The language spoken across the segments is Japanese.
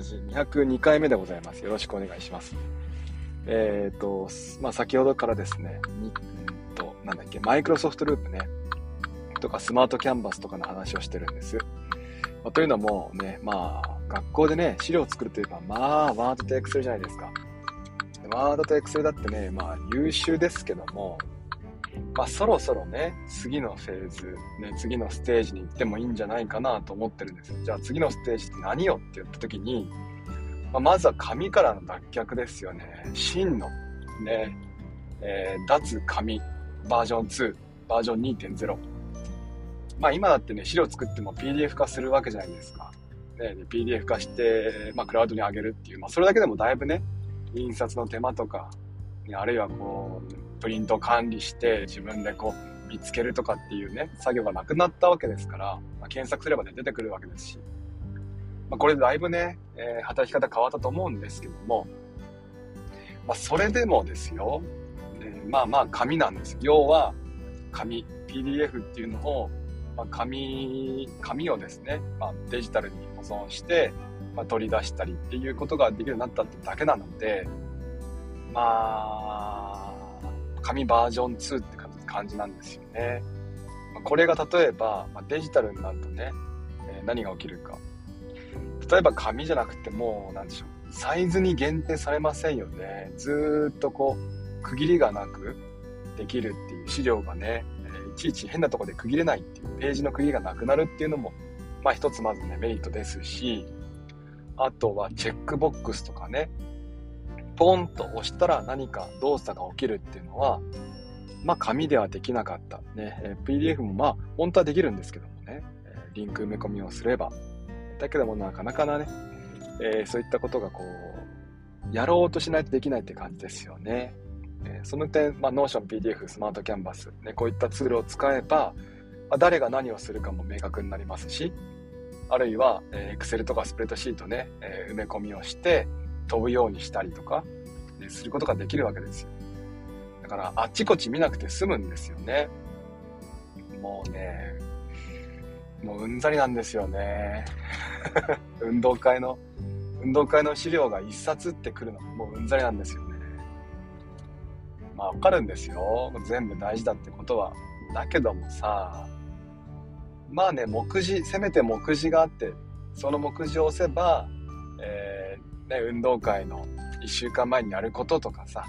ラジ202回目でございます。よろしくお願いします。えっ、ー、と、まあ、先ほどからですね、にんと、なんだっけ、マイクロソフトループね、とかスマートキャンバスとかの話をしてるんです。まあ、というのもね、まあ、学校でね、資料を作るといえば、まあ、ワードとエクセルじゃないですか。ワードとエクセルだってね、まあ、優秀ですけども、まあ、そろそろね、次のフェーズ、ね、次のステージに行ってもいいんじゃないかなと思ってるんですよ。じゃあ次のステージって何よって言った時に、まあ、まずは紙からの脱却ですよね。真の、ね、えー、脱紙バージョン2、バージョン2.0。まあ今だってね、資料作っても PDF 化するわけじゃないですか。ね、PDF 化して、まあクラウドに上げるっていう、まあそれだけでもだいぶね、印刷の手間とか、ね、あるいはこう、プリント管理して自分でこう見つけるとかっていうね、作業がなくなったわけですから、まあ、検索すればね、出てくるわけですし、まあ、これでだいぶね、えー、働き方変わったと思うんですけども、まあ、それでもですよ、えー、まあまあ紙なんです。要は、紙、PDF っていうのを、まあ、紙、紙をですね、まあ、デジタルに保存して、まあ、取り出したりっていうことができるようになったってだけなので、まあ、紙バージョン2って感じなんですよね。これが例えば、まデジタルになるとね、え何が起きるか。例えば紙じゃなくてもう、何でしょう。サイズに限定されませんよね。ずっとこう、区切りがなくできるっていう資料がね、いちいち変なとこで区切れないっていう、ページの区切りがなくなるっていうのも、まあ一つまずね、メリットですし、あとはチェックボックスとかね、ポンと押したら何か動作が起きるっていうのは、まあ紙ではできなかった。ね、PDF もまあ本当はできるんですけどもね、リンク埋め込みをすれば。だけどもなかなかなね、えー、そういったことがこう、やろうとしないとできないって感じですよね。えー、その点、まあ、Notion、PDF、スマートキャンバス、ね、こういったツールを使えば、まあ、誰が何をするかも明確になりますし、あるいは、えー、Excel とかスプレッドシートね、えー、埋め込みをして飛ぶようにしたりとか、することができるわけですよ。だからあっちこっち見なくて済むんですよね。もうね、もううんざりなんですよね。運動会の、運動会の資料が一冊ってくるのもううんざりなんですよね。まあわかるんですよ。全部大事だってことは。だけどもさ、まあね、目次、せめて目次があって、その目次を押せば、えー、ね、運動会の1週間前にやることとかさ、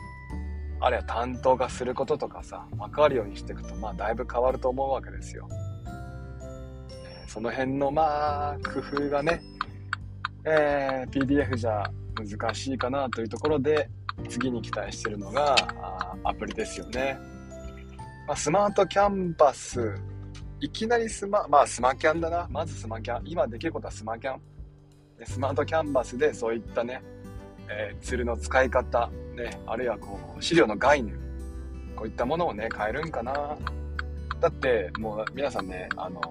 あるいは担当がすることとかさ、分かるようにしていくと、まあだいぶ変わると思うわけですよ。その辺のまあ、工夫がね、えー、PDF じゃ難しいかなというところで、次に期待してるのが、アプリですよね。まあ、スマートキャンバスいきなりスマ、まあスマキャンだな。まずスマキャン。今できることはスマキャン。スマートキャンバスでそういったね、えー、ツールの使い方、ね、あるいはこう、資料の概念、こういったものをね、変えるんかな。だって、もう皆さんね、あの、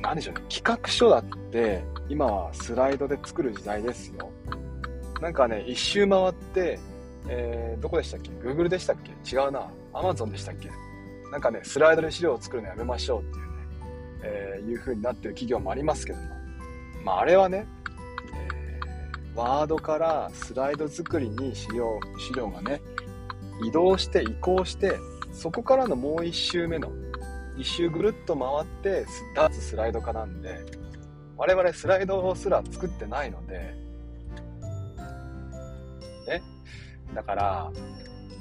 何でしょうね、企画書だって、今はスライドで作る時代ですよ。なんかね、一周回って、えー、どこでしたっけ ?Google でしたっけ？違うな。Amazon でしたっけ？なんかね、スライドで資料を作るのやめましょうっていうね、えー、いう風になってる企業もありますけども、まあ、あれはね、えー、ワードからスライド作りに資料、資料がね、移動して移行して、そこからのもう一周目の、一周ぐるっと回って、脱スライド化なんで、我々スライドすら作ってないので、ね。だから、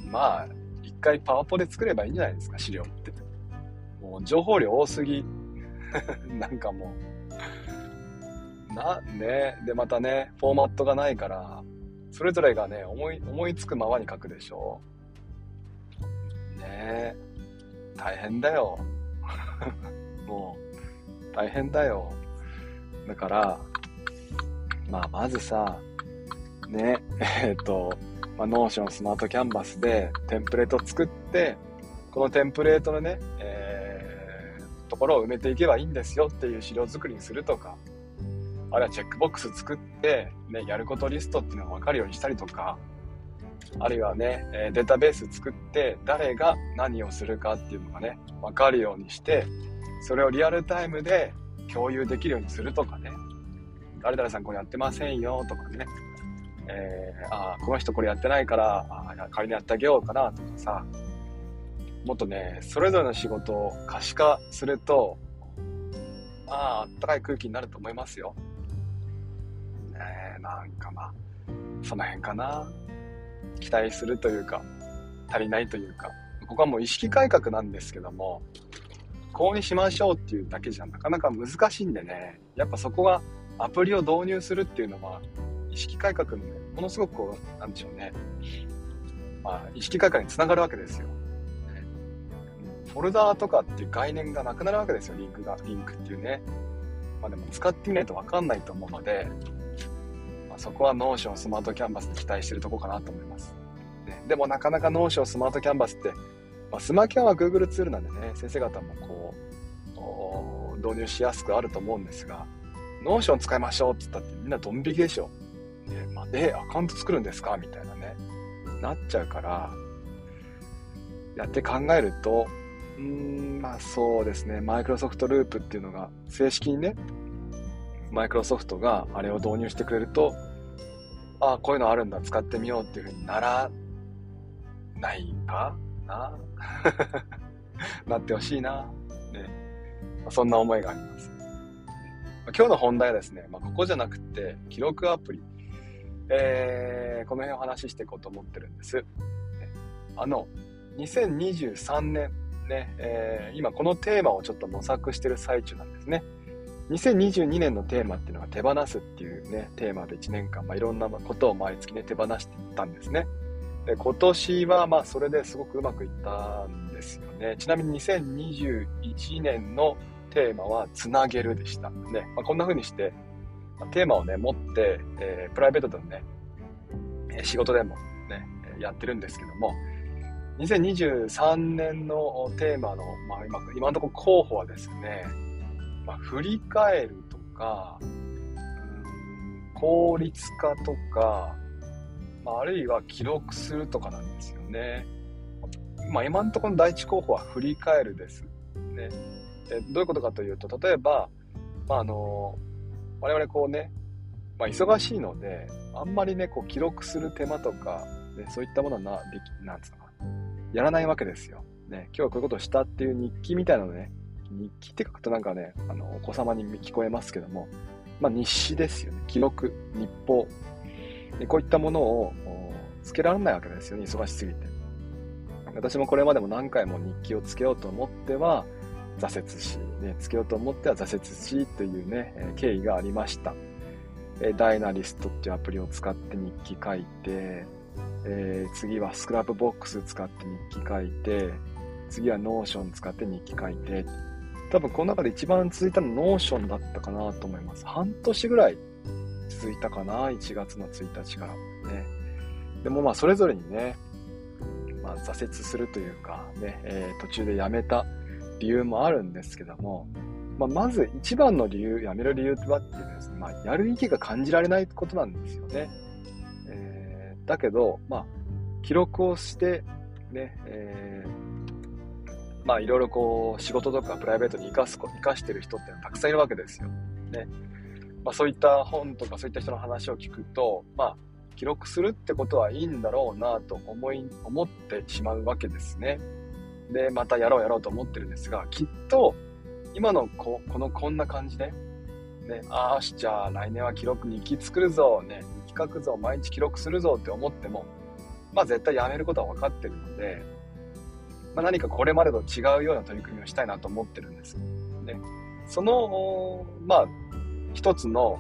まあ一、回パワポで作ればいいんじゃないですか、資料って。もう情報量多すぎ。なんかもう。な、ね。で、またね、フォーマットがないから、それぞれがね、思い、思いつくままに書くでしょう。ね大変だよ。もう、大変だよ。だから、まあ、まずさ、ね、えっ、ー、と、まあ、 Notion、Smart Canvas でテンプレート作って、このテンプレートのね、えー、ところを埋めていけばいいんですよっていう資料作りにするとか、あるいはチェックボックス作って、ね、やることリストっていうのが分かるようにしたりとか、あるいはね、データベース作って誰が何をするかっていうのがね、分かるようにして、それをリアルタイムで共有できるようにするとかね、誰々さんこれやってませんよとかね、えー、あこの人これやってないからあ仮にやってあげようかなとかさ。もっとねそれぞれの仕事を可視化するとあああったかい空気になると思いますよ。なんかまあその辺かな。期待するというか足りないというか。ここはもう意識改革なんですけどもこうにしましょうっていうだけじゃなかなか難しいんでね。やっぱそこがアプリを導入するっていうのは意識改革のものすごくこうなんでしょうね。まあ意識改革につながるわけですよ。フォルダーとかっていう概念がなくなるわけですよリンクがリンクっていうね。まあでも使ってみないと分かんないと思うので、そこは Notion Smart Canvas に期待してるとこかなと思います、ね、でもなかなか Notion Smart Canvas ってまあ、スマキャンは Google ツールなんでね、先生方もこう、導入しやすくあると思うんですが、 Notion 使いましょうって言ったってみんなドン引きでしょ。ね。まあ、え、アカウント作るんですかみたいなね、なっちゃうから、やって考えると、うーん、まあそうですね、マイクロソフトループっていうのが正式にね、マイクロソフトがあれを導入してくれると、ああ、こういうのあるんだ、使ってみようっていうふうにならないか？な？なってほしいな。ね。ま、そんな思いがあります。ま、今日の本題はですね、まあ、ここじゃなくて、記録アプリ。えー、この辺をお話ししていこうと思ってるんです。ね、あの、2023年、ね、えー、今このテーマをちょっと模索してる最中なんですね。2022年のテーマっていうのが手放すっていうね、テーマで1年間、まあ、いろんなことを毎月ね、手放していったんですね。で今年はまあそれですごくうまくいったんですよね。ちなみに2021年のテーマはつなげるでした。ねまあ、こんな風にして、ま、テーマをね持って、えー、プライベートでもね、仕事でもね、やってるんですけども、2023年のテーマの、まあ、今今のところ候補はですね、まあ、振り返るとか、効率化とか、まあ、あるいは記録するとかなんですよね。まあ、今のところの第一候補は振り返るです。ね、でどういうことかというと、例えば、まあ、あの我々こうね、まあ、忙しいので、あんまりね、こう記録する手間とか、ね、そういったものはな、でき、なんつうのか、やらないわけですよ。ね、今日はこういうことをしたっていう日記みたいなのね、日記って書くとなんかね、あの、お子様に聞こえますけども、まあ、日誌ですよね。記録、日報、でこういったものをつけられないわけですよね、忙しすぎて。私もこれまでも何回も日記をつけようと思っては挫折し、ね、つけようと思っては挫折しというねえ、経緯がありました。え Dynalist っていうアプリを使って日記書いて、えー、次は Scrapbox 使って日記書いて、次は Notion 使って日記書いて、多分この中で一番続いたの Notion だったかなと思います。半年ぐらい続いたかな、1月の1日からね。でもまあそれぞれにね、まあ、挫折するというかね、えー、途中でやめた理由もあるんですけども、まあ、まず一番の理由、やめる理由はっていうですね、まあ、やる意義が感じられないことなんですよね。えー、だけど、まあ、記録をして、ね、え、まあいろいろこう仕事とかプライベートに生かす、生かしてる人ってたくさんいるわけですよ。ね。まあ、そういった本とかそういった人の話を聞くと、まあ、記録するってことはいいんだろうなと思い、思ってしまうわけですね。で、またやろうやろうと思ってるんですが、きっと、今のここのこんな感じで、ね、ああし、じゃあ来年は記録日記作るぞ、ね、日記書くぞ、毎日記録するぞって思っても、まあ絶対やめることは分かってるので、まあ、何かこれまでと違うような取り組みをしたいなと思ってるんです。ね、その、まあ、一つの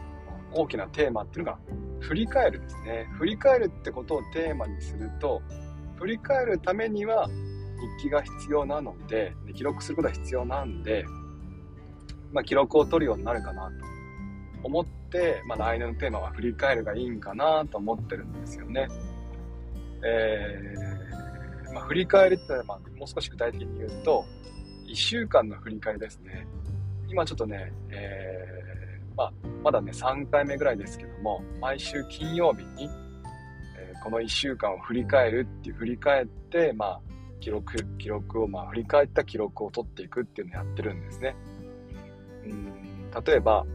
大きなテーマっていうのが振り返るですね。振り返るってことをテーマにすると、振り返るためには日記が必要なので、で記録することが必要なんで、まあ、記録を取るようになるかなと思って、まあ、来年のテーマは振り返るがいいんかなと思ってるんですよね。えー、まあ、振り返りってのは、まあ、もう少し具体的に言うと、1週間の振り返りですね。今ちょっとね、えーまあ、まだね、3回目ぐらいですけども、毎週金曜日に、えー、この1週間を振り返るっていう、振り返って、まあ、記録、記録を、まあ、振り返った記録を取っていくっていうのをやってるんですね。うん、例えば、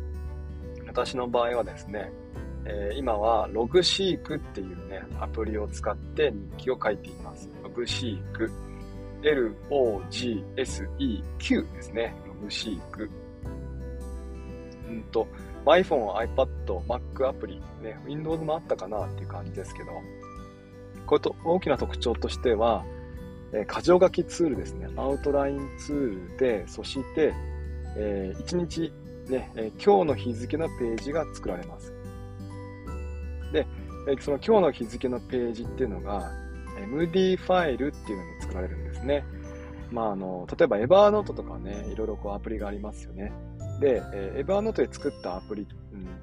私の場合はですね、えー、今はログシークっていうね、アプリを使って日記を書いています。ログシーク。L-O-G-S-E-Q ですね。ログシーク。うんと、iPhone、iPad、Mac アプリ、ね、Windows もあったかなっていう感じですけど、これと大きな特徴としては、えー、箇条書きツールですね。アウトラインツールで、そして、えー、1日、ね、えー、今日の日付のページが作られます。で、えー、その今日の日付のページっていうのが、MD ファイルっていうのに作られるんですね。まあ、あの、例えば Evernote とかね、いろいろこうアプリがありますよね。で、えー、Evernote で作ったアプリ、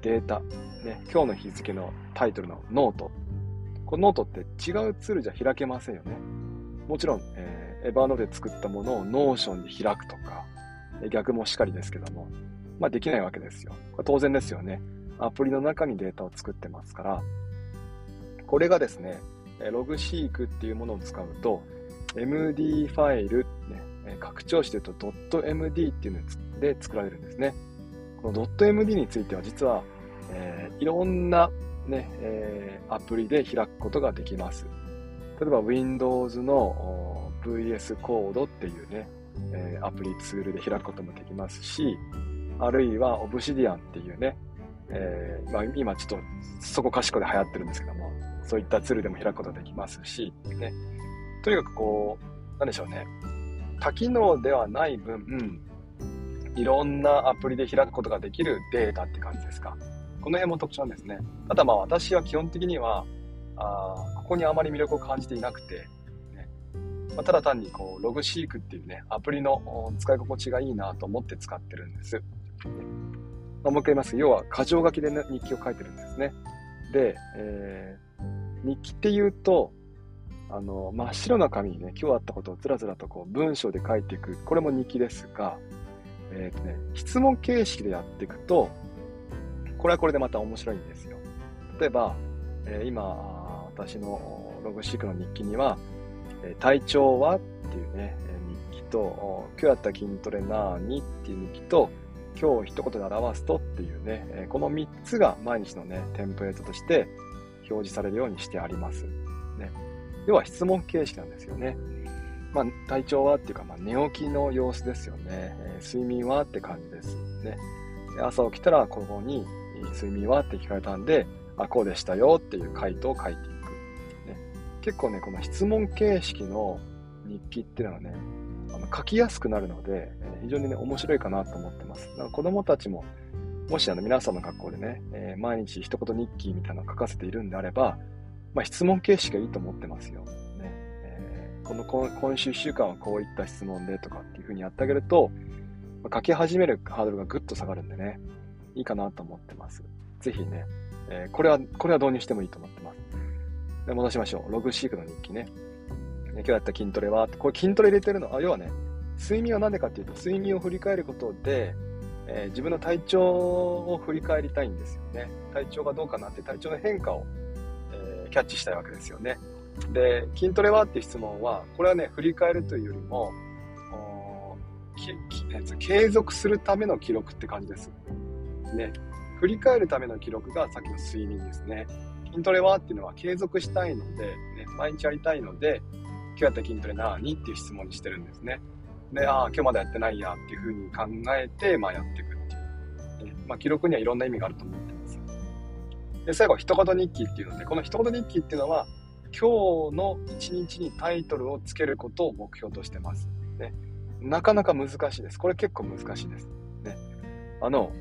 データ、ね、今日の日付のタイトルのノート。このノートって違うツールじゃ開けませんよね。もちろん、えー、Evernote で作ったものを Notion で開くとか、逆もしかりですけども、まあできないわけですよ。当然ですよね。アプリの中にデータを作ってますから、これがですね、ログシークっていうものを使うと、MD ファイル、ね、拡張して言うと .md っていうので作られるんですね。この .md については実は、えー、いろんな、ねえー、アプリで開くことができます。例えば Windows の VS コードっていうね、えー、アプリツールで開くこともできますし、あるいは Obsidian っていうね、えーまあ、今ちょっとそこかしこで流行ってるんですけども、そういったツールでも開くことができますし、ね、とにかくこう、なんでしょうね、多機能ではない分、いろんなアプリで開くことができるデータって感じですか。この辺も特徴なんですね。ただまあ私は基本的には、あここにあまり魅力を感じていなくて、ねまあ、ただ単にこうログシークっていうね、アプリの使い心地がいいなと思って使ってるんです。ねまあ、もう一回言います。要は、箇条書きで、ね、日記を書いてるんですね。で、えー、日記っていうと、あの、真っ白な紙にね、今日あったことをずらずらとこう文章で書いていく。これも日記ですが、えっ、ー、とね、質問形式でやっていくと、これはこれでまた面白いんですよ。例えば、えー、今、私のログシークの日記には、え体調はっていうね、日記と、今日やった筋トレなーにっていう日記と、今日一言で表すとっていうね、この3つが毎日のね、テンプレートとして表示されるようにしてあります。ね、要は質問形式なんですよね。まあ、体調はっていうか、まあ、寝起きの様子ですよね。えー、睡眠はって感じです。ね。朝起きたら、ここに、睡眠はって聞かれたんで、あ、こうでしたよっていう回答を書いていく。ね結構ね、この質問形式の日記っていうのはね、あの書きやすくなるので、え非常にね、面白いかなと思ってます。だから子供たちも、もしあの皆さんの学校でね、えー、毎日一言日記みたいなのを書かせているんであれば、まあ、質問形式がいいと思ってますよ。ねえー、この今週1週間はこういった質問でとかっていう風にやってあげると、まあ、書き始めるハードルがぐっと下がるんでね、いいかなと思ってます。ぜひね、えー、これは、これは導入してもいいと思ってます。で戻しましょう。ログシークの日記ね。今日やった筋トレは、これ筋トレ入れてるの、あ要はね、睡眠は何でかっていうと、睡眠を振り返ることで、えー、自分の体調を振り返りたいんですよね。体調がどうかなって体調の変化を、えー、キャッチしたいわけですよね。で、筋トレはっていう質問は、これはね、振り返るというよりも、継続するための記録って感じです。ね。振り返るための記録がさっきの睡眠ですね。筋トレはっていうのは継続したいので、ね、毎日やりたいので、今日やった筋トレ何っていう質問にしてるんですね。で、ああ、今日まだやってないやっていうふうに考えて、まあやっていくっていう。まあ記録にはいろんな意味があると思ってます。で、最後、一言日記っていうので、この一言日記っていうのは、今日の一日にタイトルをつけることを目標としてます。ね。なかなか難しいです。これ結構難しいです。ね。あの、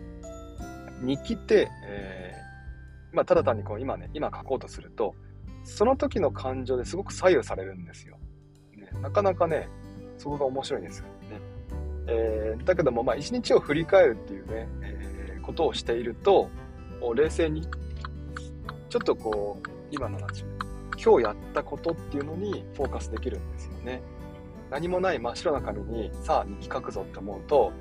日記って、えーまあ、ただ単にこう今ね、今書こうとすると、その時の感情ですごく左右されるんですよ。ね、なかなかね、そこが面白いんですよね。えー、だけども、まあ、一日を振り返るっていうね、えー、ことをしていると、冷静に、ちょっとこう、今のなんでしょうね、今日やったことっていうのにフォーカスできるんですよね。何もない真っ白な紙に、さあ、日記書くぞって思うと、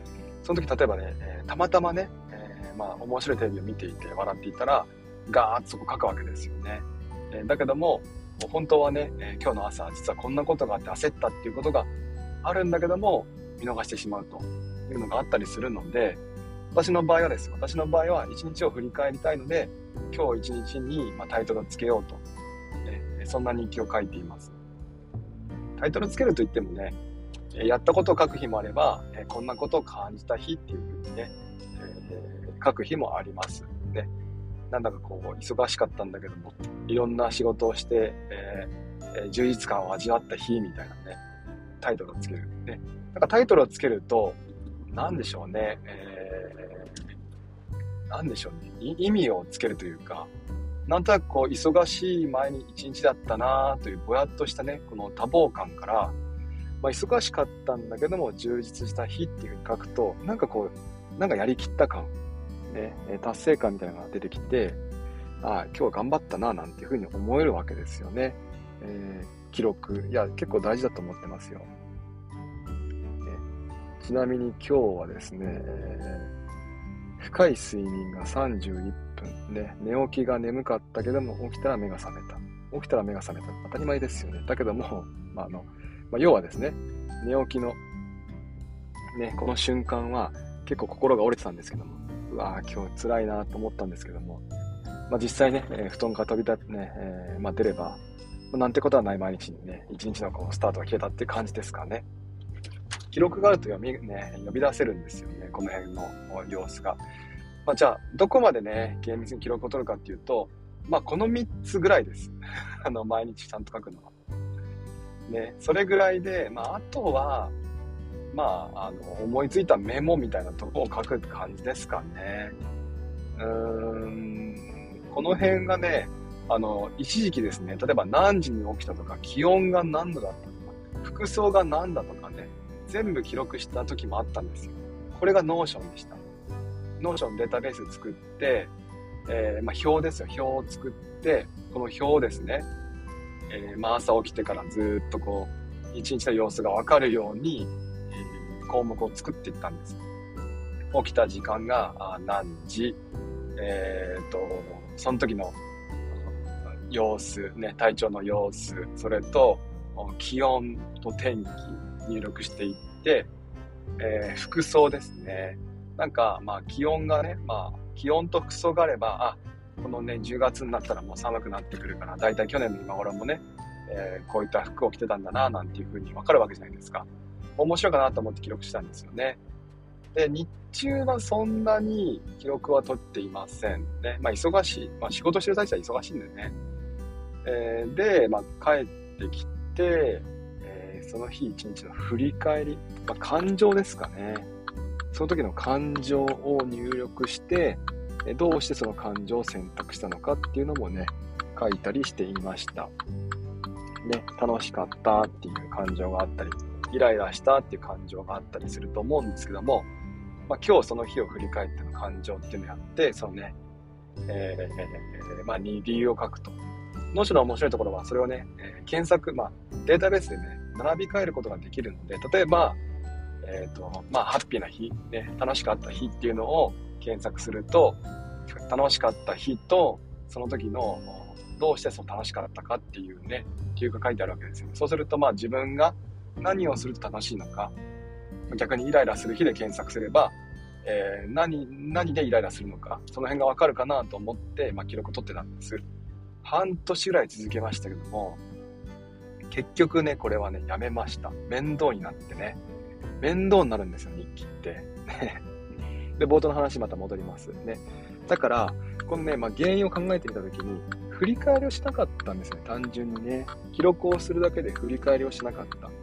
その時例えばね、えー、たまたまね、えー、まあ、面白いテレビを見ていて笑っていたら、ガーッとそこ書くわけですよね。えー、だけども、本当はね、えー、今日の朝、実はこんなことがあって焦ったっていうことがあるんだけども、見逃してしまうというのがあったりするので、私の場合はです。私の場合は一日を振り返りたいので、今日一日に、まタイトルをつけようと、ね、そんな日記を書いています。タイトルつけるといってもね、やったことを書く日もあれば、こんなことを感じた日っていうふうにね、えー、書く日もあります。ね。なんだかこう、忙しかったんだけども、いろんな仕事をして、えー、充実感を味わった日みたいなね、タイトルをつける。ね。なんかタイトルをつけると、何でしょうね、えー、何でしょうね、意味をつけるというか、なんとなくこう、忙しい毎日一日だったなというぼやっとしたね、この多忙感から、まあ、忙しかったんだけども、充実した日っていうふうに書くと、なんかこう、なんかやりきった感、ね、達成感みたいなのが出てきて、ああ、今日は頑張ったな、なんていうふうに思えるわけですよね。えー、記録。いや、結構大事だと思ってますよ。ちなみに今日はですね、えー、深い睡眠が31分ね、寝起きが眠かったけども、起きたら目が覚めた。起きたら目が覚めた。当たり前ですよね。だけども、まあ、の、まあ、要はですね、寝起きの、ね、この瞬間は結構心が折れてたんですけども、うわぁ、今日辛いなと思ったんですけども、まあ、実際ね、えー、布団から飛び立ってね、えー、まあ、出れば、なんてことはない毎日にね、一日のこうスタートが消えたっていう感じですかね。記録があると読み、ね、呼び出せるんですよね、この辺の様子が。まあ、じゃあ、どこまでね、厳密に記録を取るかっていうと、まあ、この3つぐらいです。あの、毎日ちゃんと書くのは。ね、それぐらいで、まあ、あとは、まあ、あの、思いついたメモみたいなとこを書く感じですかね。うーん、この辺がね、あの、一時期ですね、例えば何時に起きたとか、気温が何度だったとか、服装が何だとかね、全部記録した時もあったんですよ。これが Notion でした。 Notion データベース作って、えー、まあ、表ですよ。表を作って、この表をですね、えー、まあ、朝起きてからずっとこう、一日の様子がわかるように、えー、項目を作っていったんです。起きた時間が何時、えっ、と、その時の様子、ね、体調の様子、それと気温と天気、入力していって、えー、服装ですね。なんか、まあ、気温がね、まあ、気温と服装があれば、あ、このね、10月になったらもう寒くなってくるから、だいたい去年の今頃もね、えー、こういった服を着てたんだな、なんていう風にわかるわけじゃないですか。面白いかなと思って記録したんですよね。で、日中はそんなに記録は取っていませんね。まあ、忙しい。まあ、仕事してる最中は忙しいんでね。えー、で、まあ、帰ってきてえ、その日一日の振り返り、まあ、感情ですかね。その時の感情を入力して、どうしてその感情を選択したのかっていうのもね、書いたりしていました。ね、楽しかったっていう感情があったり、イライラしたっていう感情があったりすると思うんですけども、まあ、今日その日を振り返っての感情っていうのをやって、そのね、えー、まあ、理由を書くと。脳書の面白いところは、それをね、えー、検索、まあ、データベースでね、並び替えることができるので、例えば、えっ、ー、と、まあ、ハッピーな日、ね、楽しかった日っていうのを検索すると、楽しかった日と、その時の、どうしてそう楽しかったかっていうね、理由が書いてあるわけですよ。そうすると、まあ自分が何をすると楽しいのか、逆にイライラする日で検索すれば、えー、何、何でイライラするのか、その辺がわかるかなと思って、まあ、記録を取ってたんです。半年ぐらい続けましたけども、結局ね、これはね、やめました。面倒になってね。面倒になるんですよ、日記って。で、冒頭の話また戻ります。ね。だから、このね、まあ、原因を考えてみたときに、振り返りをしなかったんですね、単純にね。記録をするだけで振り返りをしなかったね。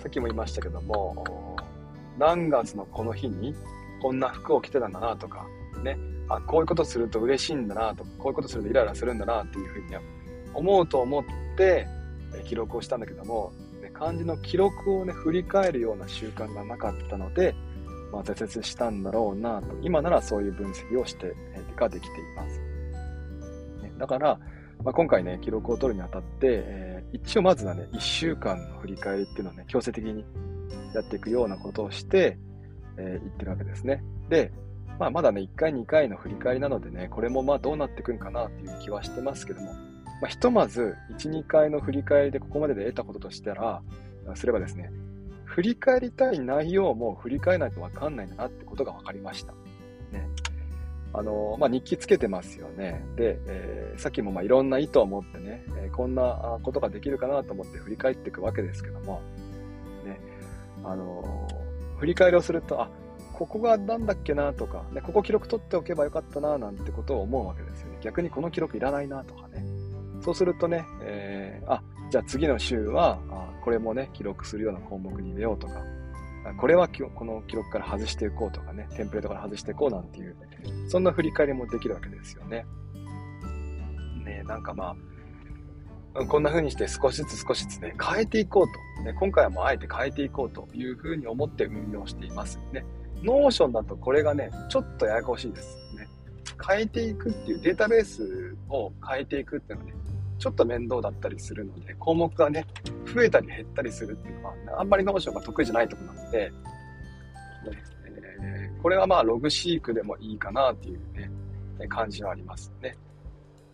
さっきも言いましたけども、何月のこの日にこんな服を着てたんだなとか、ね、あ、こういうことすると嬉しいんだなと、こういうことするとイライラするんだなっていうふうに思うと思って、記録をしたんだけども、漢字の記録をね、振り返るような習慣がなかったので、まあ、挫折したんだろうなと、今ならそういう分析をして、ができています。ね、だから、まあ、今回ね、記録を取るにあたって、えー、一応まずはね、1週間の振り返りっていうのをね、強制的にやっていくようなことをして、えー、言ってるわけですね。で、まあ、まだね、1回、2回の振り返りなのでね、これもまあどうなっていくんかなっていう気はしてますけども、まあ、ひとまず、1、2回の振り返りでここまでで得たこととしたら、すればですね、振り返りたい内容も振り返らないとわかんないんだなってことが分かりました。ね。あの、まあ、日記つけてますよね。で、えー、さっきもまあいろんな意図を持ってね、えー、こんなことができるかなと思って振り返っていくわけですけども、ね、あの振り返りをすると、あ、ここがなんだっけなとか、ね、ここ記録取っておけばよかったななんてことを思うわけですよね。逆にこの記録いらないなとかね。そうするとね、えー、あ、じゃあ次の週は、あこれもね、記録するような項目に入れようとか、これはこの記録から外していこうとかね、テンプレートから外していこうなんていう、そんな振り返りもできるわけですよね。ねなんかまあ、こんな風にして少しずつ少しずつね、変えていこうと。ね、今回はもうあえて変えていこうという風に思って運用しています。ね。 Notion だとこれがね、ちょっとややこしいです。ね。変えていくっていうデータベースを変えていくっていうのはね、ちょっと面倒だったりするので、項目がね、増えたり減ったりするっていうのは、あんまり Notion が得意じゃないとこなので、ねえー、これはまあ Logseq でもいいかなっていうね、感じはありますね。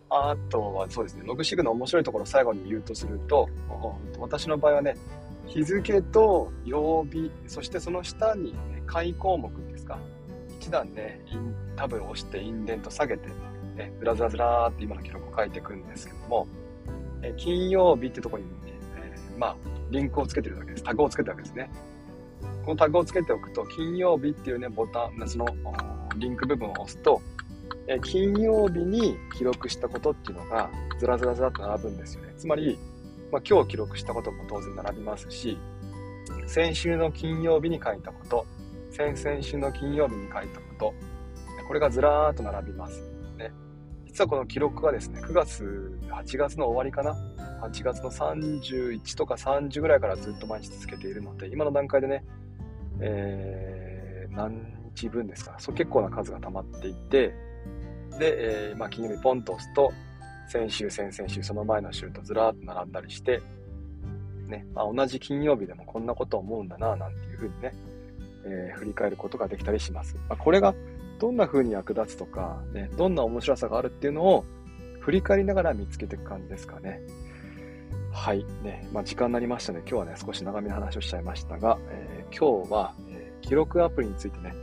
あとはそうですね、ログシークの面白いところを最後に言うとすると、私の場合はね、日付と曜日、そしてその下に、ね、解項目ですか？一段ね、タブを押してインデント下げて、ね、ずらずらずらーって今の記録を書いていくんですけども、え金曜日ってとこに、ね、えー、まあ、リンクをつけてるわけです。タグをつけてるわけですね。このタグをつけておくと、金曜日っていうね、ボタン、そのリンク部分を押すと、え金曜日に記録したことっていうのが、ずらずらずらっと並ぶんですよね。つまり、まあ、今日記録したことも当然並びますし、先週の金曜日に書いたこと、先々週の金曜日に書いたこと、これがずらーっと並びます。ね。実はこの記録がですね、9月、8月の終わりかな？8月の31とか30ぐらいからずっと毎日続けているので、今の段階でね、えー、何日分ですか、そう結構な数が溜まっていて、で、えー、まあ、金曜日ポンと押すと、先週、先々週、その前の週とずらーっと並んだりして、ね、まあ、同じ金曜日でもこんなこと思うんだな、なんていうふうにね、えー、振り返ることができたりします。まあ、これがどんな風に役立つとか、ね、どんな面白さがあるっていうのを振り返りながら見つけていく感じですかね。はい。ね、まあ、時間になりましたので、今日はね、少し長めの話をしちゃいましたが、えー、今日は、えー、記録アプリについてね、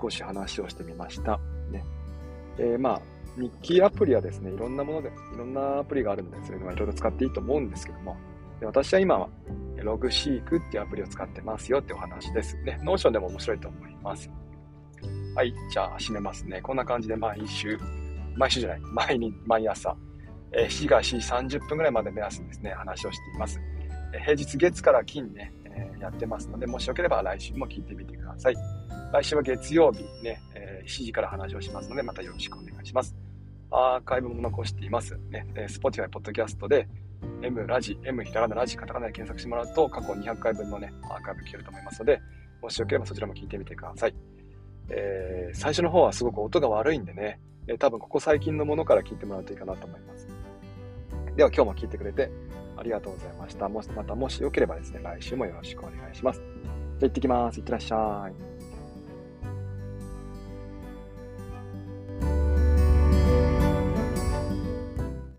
少し話をしてみました。ね。えー、まあ、日記アプリはですね、いろんなもので、いろんなアプリがあるので、それはいろいろ使っていいと思うんですけども、で私は今は、 Logseq っていうアプリを使ってますよってお話ですね。 Notion でも面白いと思います。はい、じゃあ締めますね。こんな感じで毎週、毎週じゃない、毎日、毎朝、えー、7が4時30分ぐらいまで目安にですね、話をしています。えー、平日月から金ね、えー、やってますので、もしよければ来週も聞いてみてください。来週は月曜日ね、えー、7時から話をしますので、またよろしくお願いします。アーカイブも残しています。ね、えー、Spotify、Podcast で、M ラジ、M ひらがなラジ、カタカナで検索してもらうと、過去200回分のね、アーカイブ聞けると思いますので、もしよければそちらも聞いてみてください。えー、最初の方はすごく音が悪いんでね、えー、多分ここ最近のものから聞いてもらうといいかなと思います。では今日も聞いてくれてありがとうございました。もし、またもしよければですね、来週もよろしくお願いします。じゃあ行ってきます。いってらっしゃい。